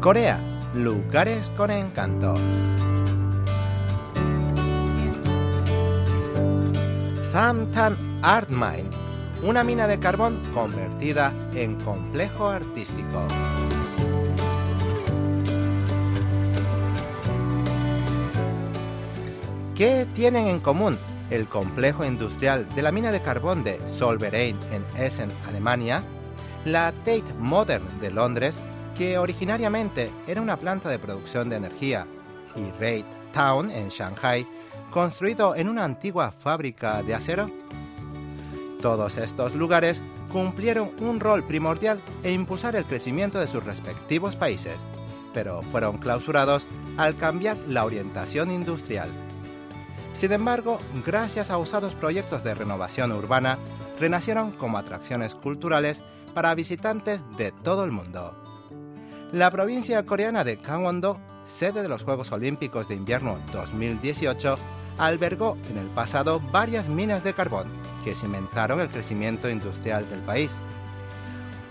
Corea, lugares con encanto. Samtan Art Mine, una mina de carbón convertida en complejo artístico. ¿Qué tienen en común el complejo industrial de la mina de carbón de Solverein en Essen, Alemania, la Tate Modern de Londres, que originariamente era una planta de producción de energía, y Raid Town en Shanghai, construido en una antigua fábrica de acero? Todos estos lugares cumplieron un rol primordial en impulsar el crecimiento de sus respectivos países, pero fueron clausurados al cambiar la orientación industrial. Sin embargo, gracias a usados proyectos de renovación urbana, renacieron como atracciones culturales para visitantes de todo el mundo. La provincia coreana de Gangwon-do, sede de los Juegos Olímpicos de Invierno 2018, albergó en el pasado varias minas de carbón que cimentaron el crecimiento industrial del país.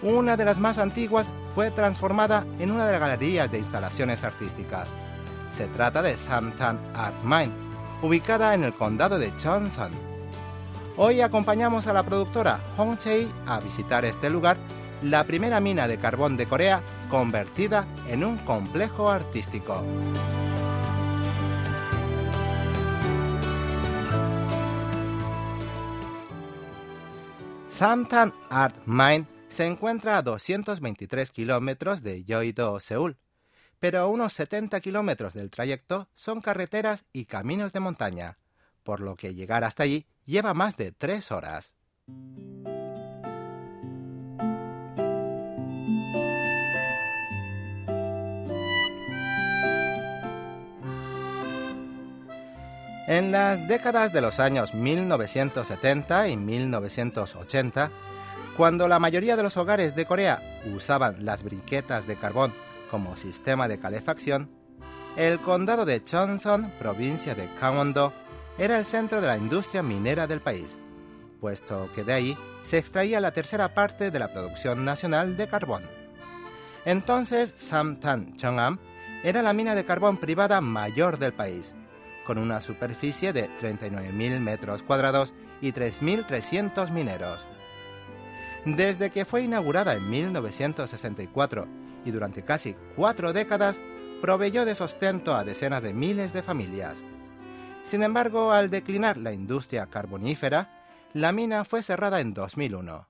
Una de las más antiguas fue transformada en una de las galerías de instalaciones artísticas. Se trata de Samtan Art Mine, ubicada en el condado de Cheonsan. Hoy acompañamos a la productora Hong Chei a visitar este lugar, la primera mina de carbón de Corea convertida en un complejo artístico. Samtan Art Mine se encuentra a 223 kilómetros de Yeouido, Seúl, pero a unos 70 kilómetros del trayecto son carreteras y caminos de montaña, por lo que llegar hasta allí lleva más de tres horas. En las décadas de los años 1970 y 1980, cuando la mayoría de los hogares de Corea usaban las briquetas de carbón como sistema de calefacción, el condado de Cheonseon, provincia de Gangwon-do, era el centro de la industria minera del país, puesto que de ahí se extraía la tercera parte de la producción nacional de carbón. Entonces, Samtan Chongam era la mina de carbón privada mayor del país, con una superficie de 39.000 metros cuadrados y 3.300 mineros. Desde que fue inaugurada en 1964 y durante casi cuatro décadas, proveyó de sustento a decenas de miles de familias. Sin embargo, al declinar la industria carbonífera, la mina fue cerrada en 2001.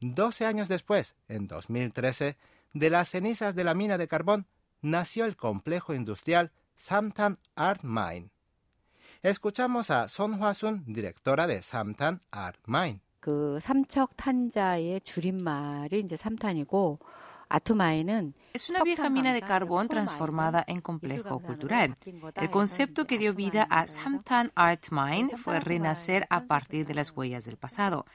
Doce años después, en 2013, de las cenizas de la mina de carbón, nació el complejo industrial Samtan Art Mine. Escuchamos a Son Hwa-sun, directora de Samtan Art Mine. 그 삼척 탄자의 줄임말이 이제 삼탄이고 아트마인은 Es una vieja mina de carbón transformada en complejo cultural. El concepto que dio vida a Samtan Art Mine fue renacer a partir de las huellas del pasado.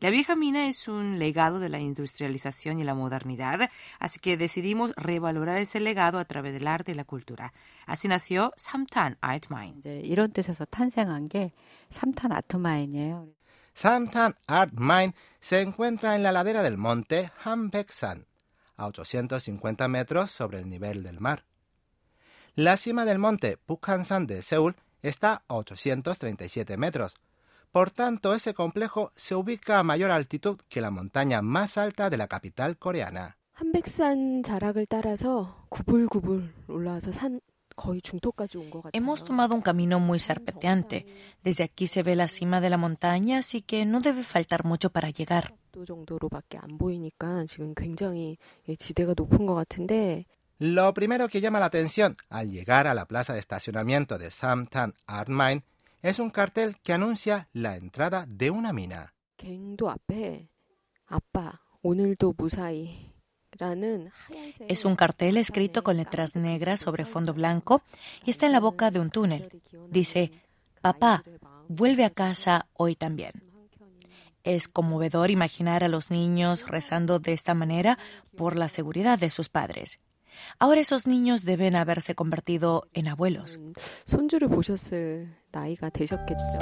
La vieja mina es un legado de la industrialización y la modernidad, así que decidimos revalorar ese legado a través del arte y la cultura. Así nació Samtan Art Mine. 이제 이런 뜻에서 탄생한 게 삼탄 아트마인이에요. Samtan Art Mine se encuentra en la ladera del monte Hanbeksan, a 850 metros sobre el nivel del mar. La cima del monte Bukhansan de Seúl está a 837 metros. por tanto, ese complejo se ubica a mayor altitud que la montaña más alta de la capital coreana. Hemos tomado un camino muy serpenteante. Desde aquí se ve la cima de la montaña, así que no debe faltar mucho para llegar. Lo primero que llama la atención al llegar a la plaza de estacionamiento de Samtan Artmine es un cartel que anuncia la entrada de una mina. Es un cartel escrito con letras negras sobre fondo blanco y está en la boca de un túnel. Dice, papá, vuelve a casa hoy también. Es conmovedor imaginar a los niños rezando de esta manera por la seguridad de sus padres. Ahora esos niños deben haberse convertido en abuelos. 손주를 보셨을 나이가 되셨겠죠.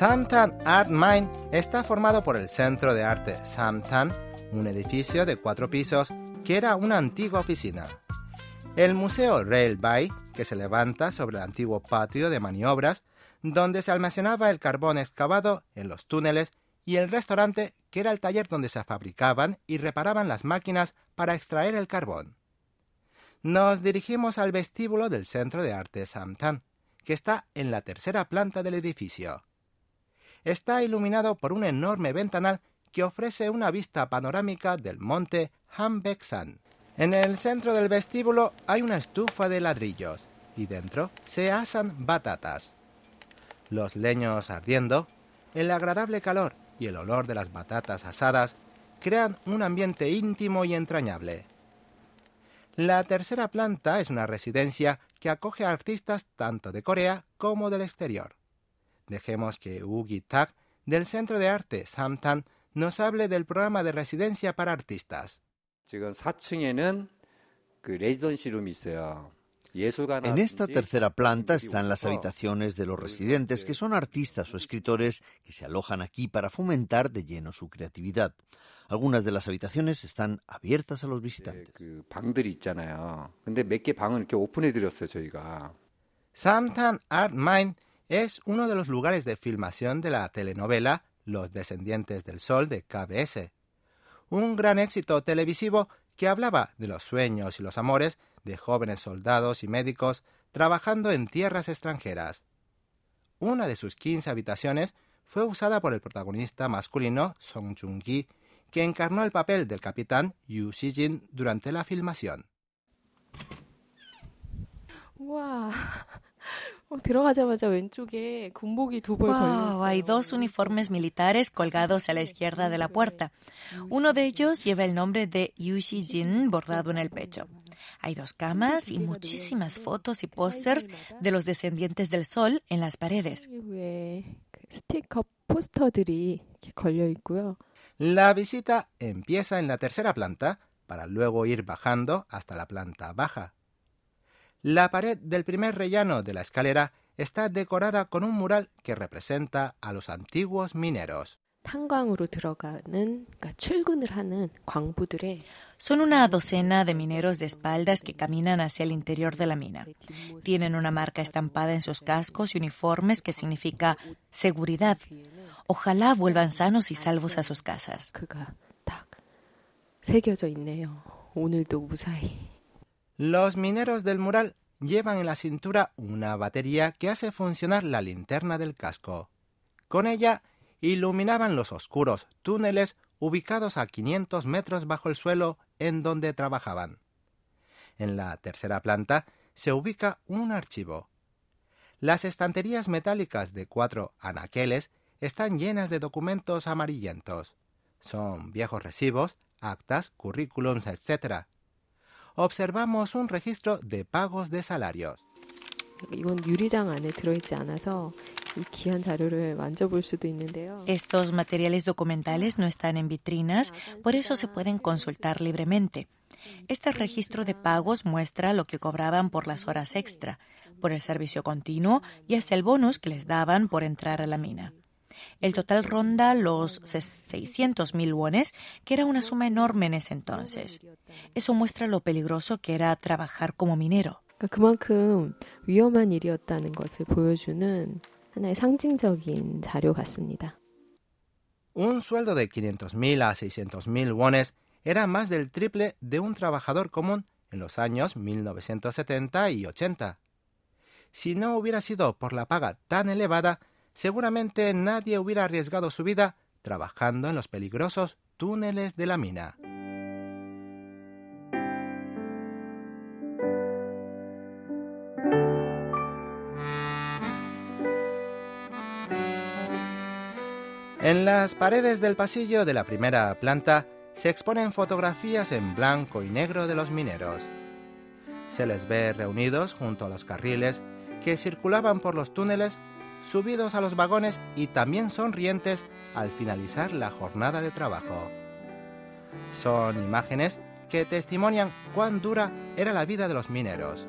Samtan Art Mine está formado por el Centro de Arte Samtan, un edificio de cuatro pisos que era una antigua oficina. El Museo Railway, que se levanta sobre el antiguo patio de maniobras, donde se almacenaba el carbón excavado en los túneles, y el restaurante, que era el taller donde se fabricaban y reparaban las máquinas para extraer el carbón. Nos dirigimos al vestíbulo del Centro de Arte Samtan, que está en la tercera planta del edificio. Está iluminado por un enorme ventanal que ofrece una vista panorámica del monte Hanbeksan. En el centro del vestíbulo hay una estufa de ladrillos y dentro se asan batatas. Los leños ardiendo, el agradable calor y el olor de las batatas asadas crean un ambiente íntimo y entrañable. La tercera planta es una residencia que acoge a artistas tanto de Corea como del exterior. Dejemos que Ugi Tak del Centro de Arte Samtan nos hable del programa de residencia para artistas. En esta tercera planta están las habitaciones de los residentes, que son artistas o escritores que se alojan aquí para fomentar de lleno su creatividad. Algunas de las habitaciones están abiertas a los visitantes. Samtan Art Mine es uno de los lugares de filmación de la telenovela Los Descendientes del Sol de KBS. Un gran éxito televisivo que hablaba de los sueños y los amores de jóvenes soldados y médicos trabajando en tierras extranjeras. Una de sus 15 habitaciones fue usada por el protagonista masculino Song Joong-gi, que encarnó el papel del capitán Yu Shijin durante la filmación. ¡Wow! hay dos uniformes militares colgados a la izquierda de la puerta. Uno de ellos lleva el nombre de Yu Jin bordado en el pecho. Hay dos camas y muchísimas fotos y pósters de los descendientes del sol en las paredes. La visita empieza en la tercera planta para luego ir bajando hasta la planta baja. La pared del primer rellano de la escalera está decorada con un mural que representa a los antiguos mineros. Son una docena de mineros de espaldas que caminan hacia el interior de la mina. Tienen una marca estampada en sus cascos y uniformes que significa seguridad. Ojalá vuelvan sanos y salvos a sus casas. Los mineros del mural llevan en la cintura una batería que hace funcionar la linterna del casco. Con ella iluminaban los oscuros túneles ubicados a 500 metros bajo el suelo en donde trabajaban. En la tercera planta se ubica un archivo. Las estanterías metálicas de cuatro anaqueles están llenas de documentos amarillentos. Son viejos recibos, actas, currículums, etc observamos un registro de pagos de salarios. Estos materiales documentales no están en vitrinas, por eso se pueden consultar libremente. Este registro de pagos muestra lo que cobraban por las horas extra, por el servicio continuo y hasta el bonus que les daban por entrar a la mina. El total ronda los 600.000 wones, que era una suma enorme en ese entonces. Eso muestra lo peligroso que era trabajar como minero. Un sueldo de 500.000 a 600.000 wones era más del triple de un trabajador común en los años 1970 y 80. Si no hubiera sido por la paga tan elevada, seguramente nadie hubiera arriesgado su vida trabajando en los peligrosos túneles de la mina. En las paredes del pasillo de la primera planta se exponen fotografías en blanco y negro de los mineros. Se les ve reunidos junto a los carriles que circulaban por los túneles subidos a los vagones y también sonrientes al finalizar la jornada de trabajo. Son imágenes que testimonian cuán dura era la vida de los mineros.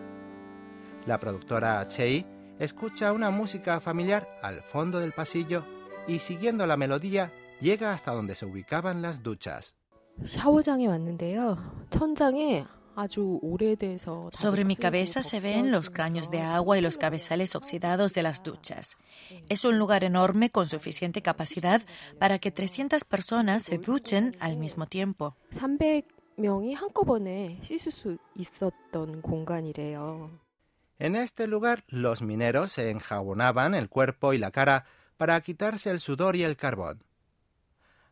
La productora Chei escucha una música familiar al fondo del pasillo y siguiendo la melodía llega hasta donde se ubicaban las duchas. Sobre mi cabeza se ven los caños de agua y los cabezales oxidados de las duchas. Es un lugar enorme con suficiente capacidad para que 300 personas se duchen al mismo tiempo. En este lugar los mineros se enjabonaban el cuerpo y la cara para quitarse el sudor y el carbón.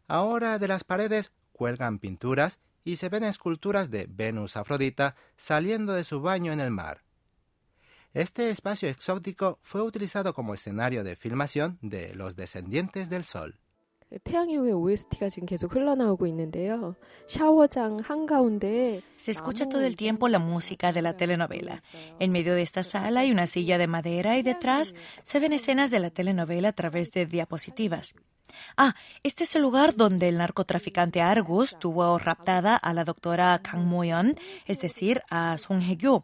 Ahora de las paredes cuelgan pinturas y se ven esculturas de Venus Afrodita saliendo de su baño en el mar. Este espacio exótico fue utilizado como escenario de filmación de Los Descendientes del Sol. Se escucha todo el tiempo la música de la telenovela. En medio de esta sala hay una silla de madera y detrás se ven escenas de la telenovela a través de diapositivas. Ah, este es el lugar donde el narcotraficante Argus tuvo raptada a la doctora Kang Mo-yeon, es decir, a Song Hye-kyo.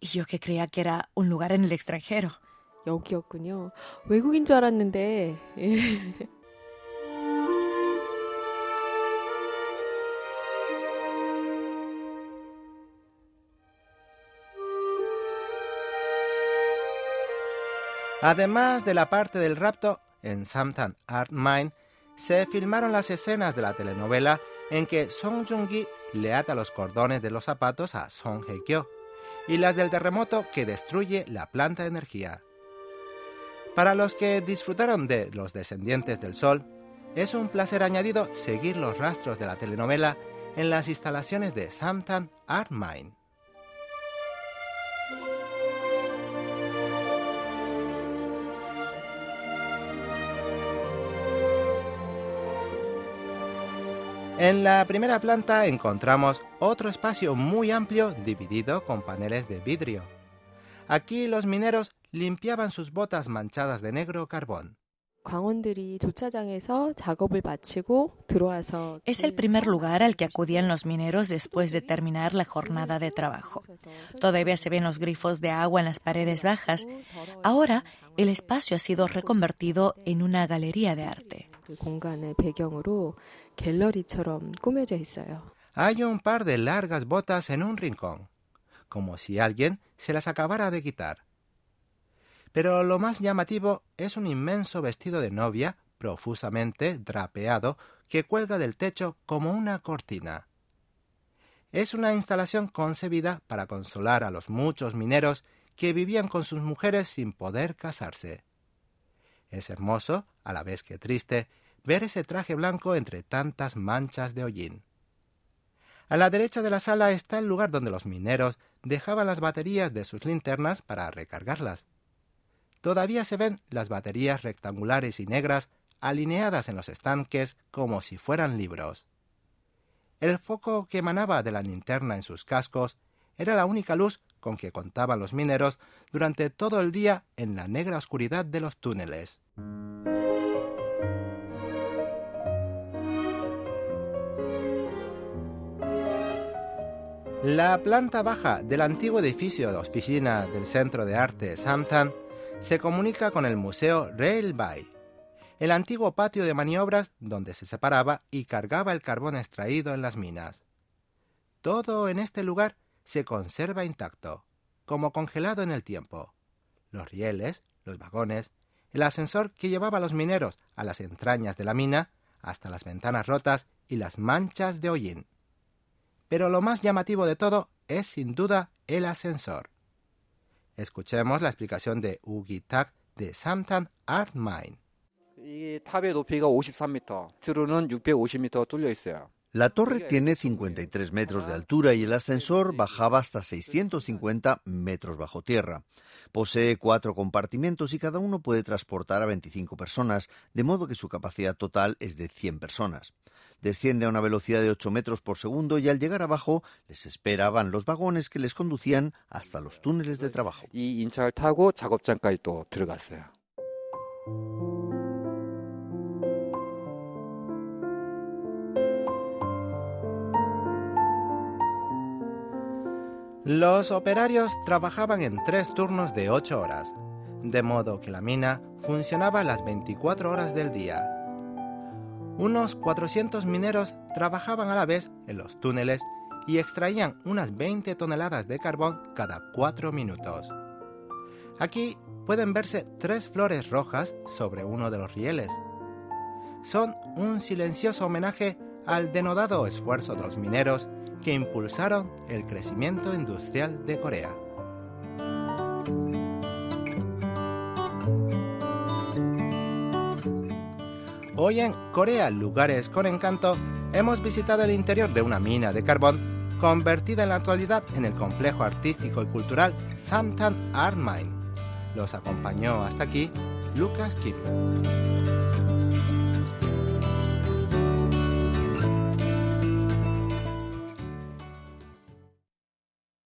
Y yo que creía que era un lugar en el extranjero. 여기였군요. 외국인 줄 알았는데 Además de la parte del rapto, en Samtan Art Mine se filmaron las escenas de la telenovela en que Song Joong-gi le ata los cordones de los zapatos a Song Hye-kyo y las del terremoto que destruye la planta de energía. Para los que disfrutaron de Los Descendientes del Sol, es un placer añadido seguir los rastros de la telenovela en las instalaciones de Samtan Art Mine. En la primera planta encontramos otro espacio muy amplio dividido con paneles de vidrio. Aquí los mineros limpiaban sus botas manchadas de negro carbón. Es el primer lugar al que acudían los mineros después de terminar la jornada de trabajo. Todavía se ven los grifos de agua en las paredes bajas. Ahora el espacio ha sido reconvertido en una galería de arte. 그 공간을 배경으로 갤러리처럼 꾸며져 있어요. Hay un par de largas botas en un rincón, como si alguien se las acabara de quitar. Pero lo más llamativo es un inmenso vestido de novia profusamente drapeado que cuelga del techo como una cortina. Es una instalación concebida para consolar a los muchos mineros que vivían con sus mujeres sin poder casarse. Es hermoso, a la vez que triste, ver ese traje blanco entre tantas manchas de hollín. A la derecha de la sala está el lugar donde los mineros dejaban las baterías de sus linternas para recargarlas. Todavía se ven las baterías rectangulares y negras alineadas en los estanques como si fueran libros. El foco que emanaba de la linterna en sus cascos era la única luz con que contaban los mineros durante todo el día en la negra oscuridad de los túneles. La planta baja del antiguo edificio de oficina del Centro de Arte Samtan se comunica con el Museo Railway, el antiguo patio de maniobras donde se separaba y cargaba el carbón extraído en las minas. Todo en este lugar se conserva intacto, como congelado en el tiempo. Los rieles, los vagones, el ascensor que llevaba a los mineros a las entrañas de la mina, hasta las ventanas rotas y las manchas de hollín. Pero lo más llamativo de todo es sin duda el ascensor. Escuchemos la explicación de Ugi Tak de Samtan Art Mine. 이 탑의 높이가 53m, 트루는 650m 뚫려 있어요. La torre tiene 53 metros de altura y el ascensor bajaba hasta 650 metros bajo tierra. Posee cuatro compartimentos y cada uno puede transportar a 25 personas, de modo que su capacidad total es de 100 personas. Desciende a una velocidad de 8 metros por segundo y al llegar abajo les esperaban los vagones que les conducían hasta los túneles de trabajo. Los operarios trabajaban en tres turnos de ocho horas, de modo que la mina funcionaba las 24 horas del día. Unos 400 mineros trabajaban a la vez en los túneles y extraían unas 20 toneladas de carbón cada 4 minutos. Aquí pueden verse tres flores rojas sobre uno de los rieles. Son un silencioso homenaje al denodado esfuerzo de los mineros que impulsaron el crecimiento industrial de Corea. Hoy en Corea, lugares con encanto, hemos visitado el interior de una mina de carbón convertida en la actualidad en el complejo artístico y cultural Samtan Art Mine. Los acompañó hasta aquí Lucas Kim.